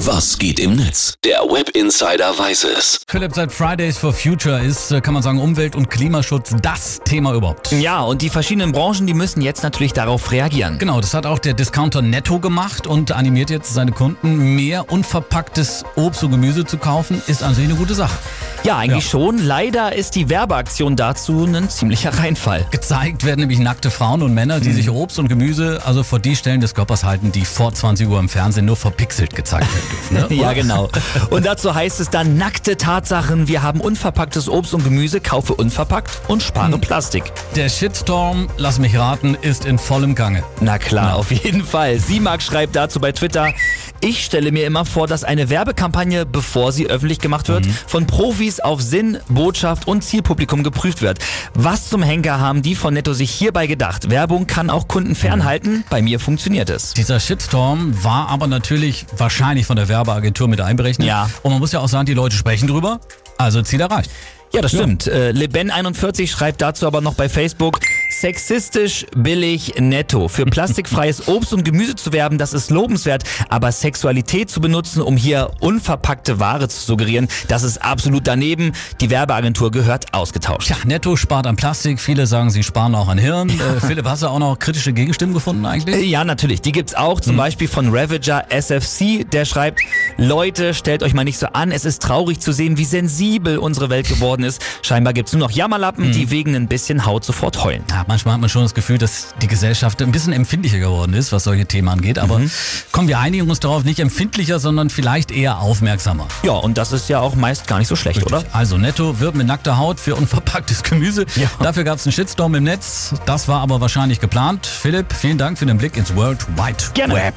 Was geht im Netz? Der Web Insider weiß es. Philipp, seit Fridays for Future ist, äh, kann man sagen, Umwelt- und Klimaschutz das Thema überhaupt. Ja, und die verschiedenen Branchen, die müssen jetzt natürlich darauf reagieren. Genau, das hat auch der Discounter Netto gemacht und animiert jetzt seine Kunden, mehr unverpacktes Obst und Gemüse zu kaufen. Ist an sich eine gute Sache. Ja, eigentlich Ja. schon. Leider ist die Werbeaktion dazu ein ziemlicher Reinfall. Gezeigt werden nämlich nackte Frauen und Männer, die sich Obst und Gemüse also vor die Stellen des Körpers halten, die vor 20 Uhr im Fernsehen nur verpixelt gezeigt werden dürfen. Ne? Ja, genau. Und dazu heißt es dann nackte Tatsachen. Wir haben unverpacktes Obst und Gemüse, kaufe unverpackt und spare Plastik. Der Shitstorm, lass mich raten, ist in vollem Gange. Na klar, auf jeden Fall. Simak schreibt dazu bei Twitter, ich stelle mir immer vor, dass eine Werbekampagne, bevor sie öffentlich gemacht wird, von Profis auf Sinn, Botschaft und Zielpublikum geprüft wird. Was zum Henker haben die von Netto sich hierbei gedacht? Werbung kann auch Kunden fernhalten. Bei mir funktioniert es. Dieser Shitstorm war aber natürlich wahrscheinlich von der Werbeagentur mit einberechnet. Ja. Und man muss ja auch sagen, die Leute sprechen drüber. Also Ziel erreicht. Ja, das stimmt. Äh, Leben41 schreibt dazu aber noch bei Facebook, sexistisch, billig, netto. Für plastikfreies Obst und Gemüse zu werben, das ist lobenswert. Aber Sexualität zu benutzen, um hier unverpackte Ware zu suggerieren, das ist absolut daneben. Die Werbeagentur gehört ausgetauscht. Tja, Netto spart an Plastik. Viele sagen, sie sparen auch an Hirn. Äh, Philipp, hast du auch noch kritische Gegenstimmen gefunden Äh, eigentlich? Ja, natürlich. Die gibt's auch. Zum Beispiel von Ravager SFC. Der schreibt, Leute, stellt euch mal nicht so an. Es ist traurig zu sehen, wie sensibel unsere Welt geworden ist. Scheinbar gibt's nur noch Jammerlappen, die wegen ein bisschen Haut sofort heulen. Ja, manchmal hat man schon das Gefühl, dass die Gesellschaft ein bisschen empfindlicher geworden ist, was solche Themen angeht. Aber kommen wir einigen uns darauf, nicht empfindlicher, sondern vielleicht eher aufmerksamer. Ja, und das ist ja auch meist gar nicht so schlecht, oder? Also Netto wird mit nackter Haut für unverpacktes Gemüse. Ja. Dafür gab es einen Shitstorm im Netz. Das war aber wahrscheinlich geplant. Philipp, vielen Dank für den Blick ins World Wide Gerne. Web.